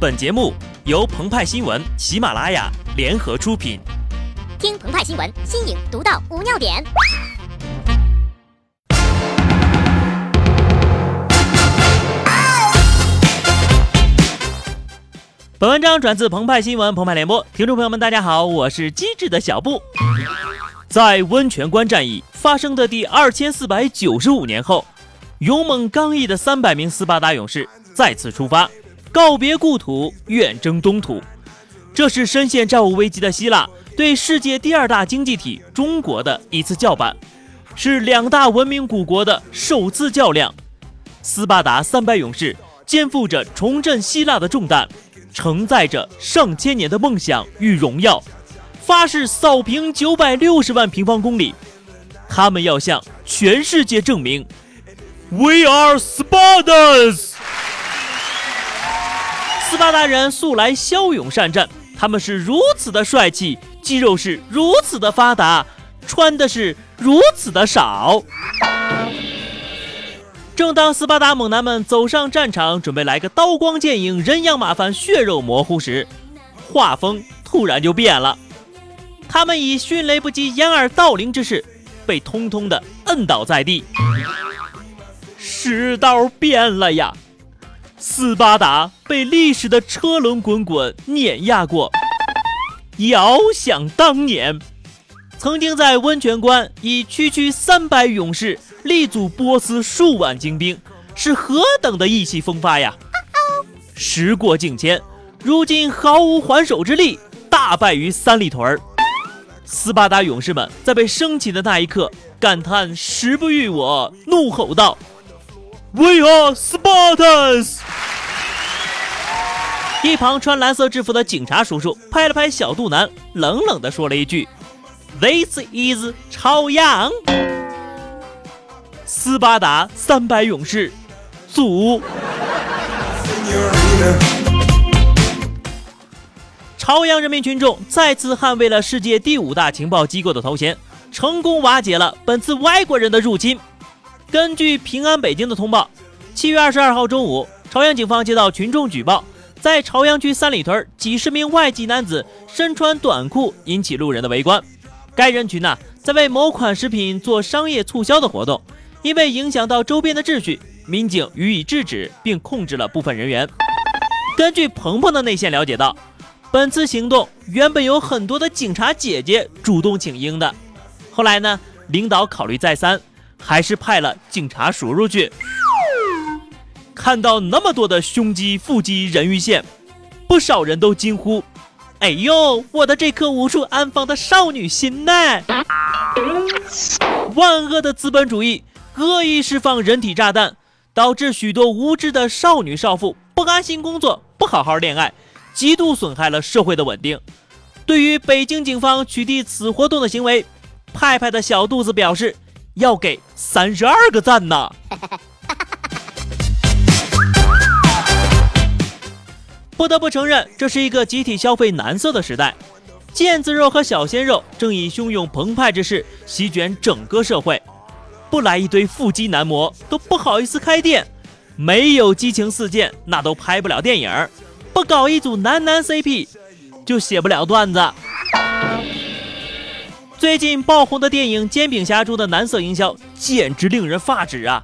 本节目由澎湃新闻、喜马拉雅联合出品。听澎湃新闻，新颖独到，无尿点。本文章转自澎湃新闻、澎湃联播，听众朋友们，大家好，我是机智的小布。在温泉关战役发生的第二千四百九十五年后，勇猛刚毅的三百名斯巴达勇士再次出发，告别故土，远征东土。这是深陷债务危机的希腊对世界第二大经济体中国的一次叫板，是两大文明古国的首次较量。斯巴达三百勇士肩负着重振希腊的重担。承载着上千年的梦想与荣耀，发誓扫平九百六十万平方公里。他们要向全世界证明，We are Spartans。斯巴达人素来骁勇善战，他们是如此的帅气，肌肉是如此的发达，穿的是如此的少。正当斯巴达猛男们走上战场，准备来个刀光剑影、人仰马翻、血肉模糊时，画风突然就变了。他们以迅雷不及掩耳盗铃之势，被通通的摁倒在地。世道变了呀！斯巴达被历史的车轮滚滚碾压过。遥想当年，曾经在温泉关以区区三百勇士。力阻波斯数万精兵，是何等的意气风发呀！时过境迁，如今毫无还手之力，大败于三里屯儿。斯巴达勇士们在被升起的那一刻，感叹时不与我，怒吼道：“We are Spartans！” 一旁穿蓝色制服的警察叔叔拍了拍小肚腩，冷冷地说了一句：“This is 朝阳。”斯巴达三百勇士，组。朝阳人民群众再次捍卫了世界第五大情报机构的头衔，成功瓦解了本次外国人的入侵。根据平安北京的通报，七月二十二号中午，朝阳警方接到群众举报，在朝阳区三里屯，几十名外籍男子身穿短裤，引起路人的围观。该人群呢，在为某款食品做商业促销的活动。因为影响到周边的秩序，民警予以制止，并控制了部分人员。根据鹏鹏的内线了解到，本次行动原本有很多的警察姐姐主动请缨的，后来呢，领导考虑再三，还是派了警察叔叔去。看到那么多的胸肌、腹肌、人鱼线，不少人都惊呼：“哎呦，我的这颗无处安放的少女心呢！”万恶的资本主义！恶意释放人体炸弹，导致许多无知的少女少妇不安心工作，不好好恋爱，极度损害了社会的稳定。对于北京警方取缔此活动的行为，派派的小肚子表示要给三十二个赞呢。不得不承认，这是一个集体消费男色的时代，腱子肉和小鲜肉正以汹涌澎湃之势席卷整个社会。不来一堆腹肌男模都不好意思开店，没有激情四溅那都拍不了电影，不搞一组男男 CP 就写不了段子。最近爆红的电影《煎饼侠》中的男色营销简直令人发指啊！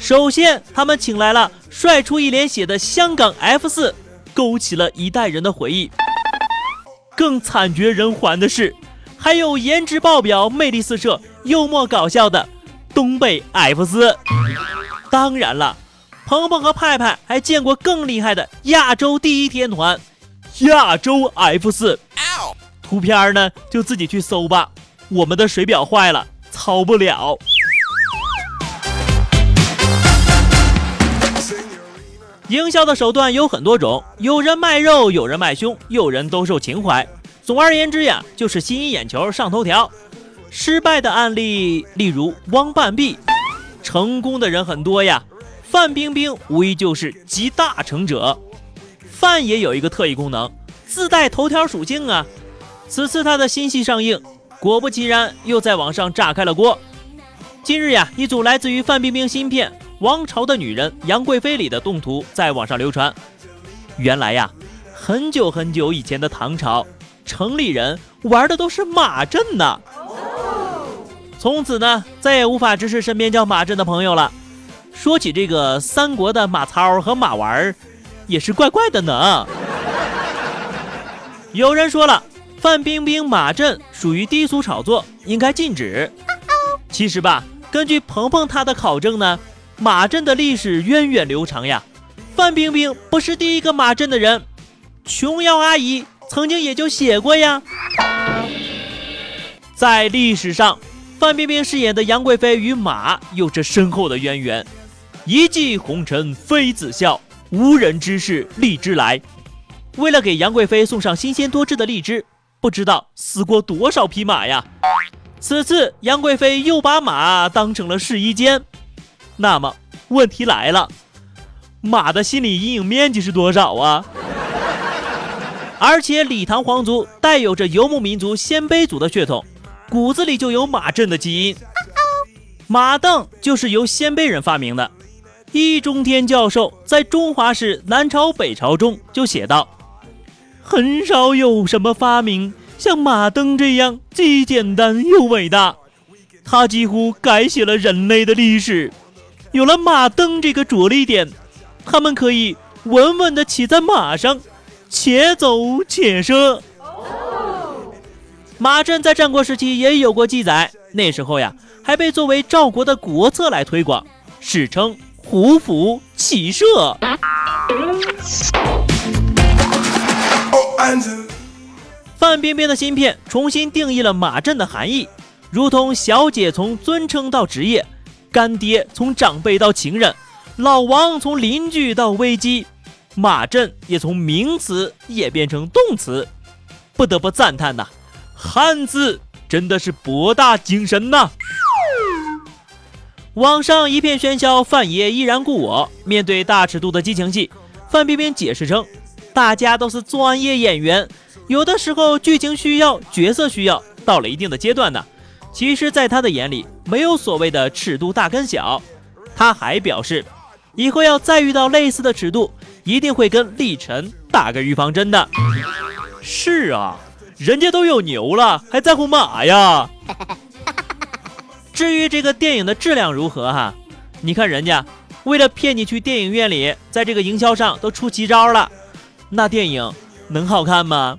首先，他们请来了帅出一脸血的香港 F 四，勾起了一代人的回忆。更惨绝人寰的是，还有颜值爆表、魅力四射、幽默搞笑的。东北 F 四，当然了，鹏鹏和派派还见过更厉害的亚洲第一天团——亚洲 F 四。图片呢，就自己去搜吧。我们的水表坏了，操不了。营销的手段有很多种，有人卖肉，有人卖胸，有人兜售情怀。总而言之呀，就是吸引眼球，上头条。失败的案例，例如汪半壁，成功的人很多呀。范冰冰无疑就是集大成者。范也有一个特异功能，自带头条属性啊。此次他的新戏上映，果不其然又在网上炸开了锅。近日呀，一组来自于范冰冰新片《王朝的女人》杨贵妃里的动图在网上流传。原来呀，很久很久以前的唐朝，城里人玩的都是马震呢。从此呢，再也无法直视身边叫马震的朋友了。说起这个三国的马超和马玩儿，也是怪怪的呢。有人说了，范冰冰、马震属于低俗炒作，应该禁止。其实吧，根据鹏鹏他的考证呢，马镇的历史源远流长呀。范冰冰不是第一个马镇的人，琼瑶阿姨曾经也就写过呀。在历史上。范冰冰饰演的杨贵妃与马有着深厚的渊源。一骑红尘妃子笑，无人知是荔枝来。为了给杨贵妃送上新鲜多汁的荔枝，不知道死过多少匹马呀。此次杨贵妃又把马当成了试衣间，那么问题来了，马的心理阴影面积是多少啊？而且李唐皇族带有着游牧民族鲜卑族的血统。骨子里就有马震的基因，马镫就是由鲜卑人发明的。易中天教授在中华史南朝北朝中就写道：“很少有什么发明像马镫这样既简单又伟大，他几乎改写了人类的历史。有了马镫这个着力点，他们可以稳稳地骑在马上，且走且射。”马震在战国时期也有过记载，那时候呀还被作为赵国的国策来推广，史称胡服骑射。范冰冰的新片重新定义了马震的含义，如同小姐从尊称到职业，干爹从长辈到情人，老王从邻居到危机，马震也从名词演变成动词，不得不赞叹呐。汉字真的是博大精深呐！网上一片喧嚣，范爷依然故我。面对大尺度的激情戏，范冰冰解释称：“大家都是专业演员，有的时候剧情需要，角色需要，到了一定的阶段呢。其实，在他的眼里，没有所谓的尺度大跟小。他还表示，以后要再遇到类似的尺度，一定会跟历晨打个预防针的。是啊。人家都有牛了，还在乎马呀？至于这个电影的质量如何哈？你看人家为了骗你去电影院里，在这个营销上都出奇招了，那电影能好看吗？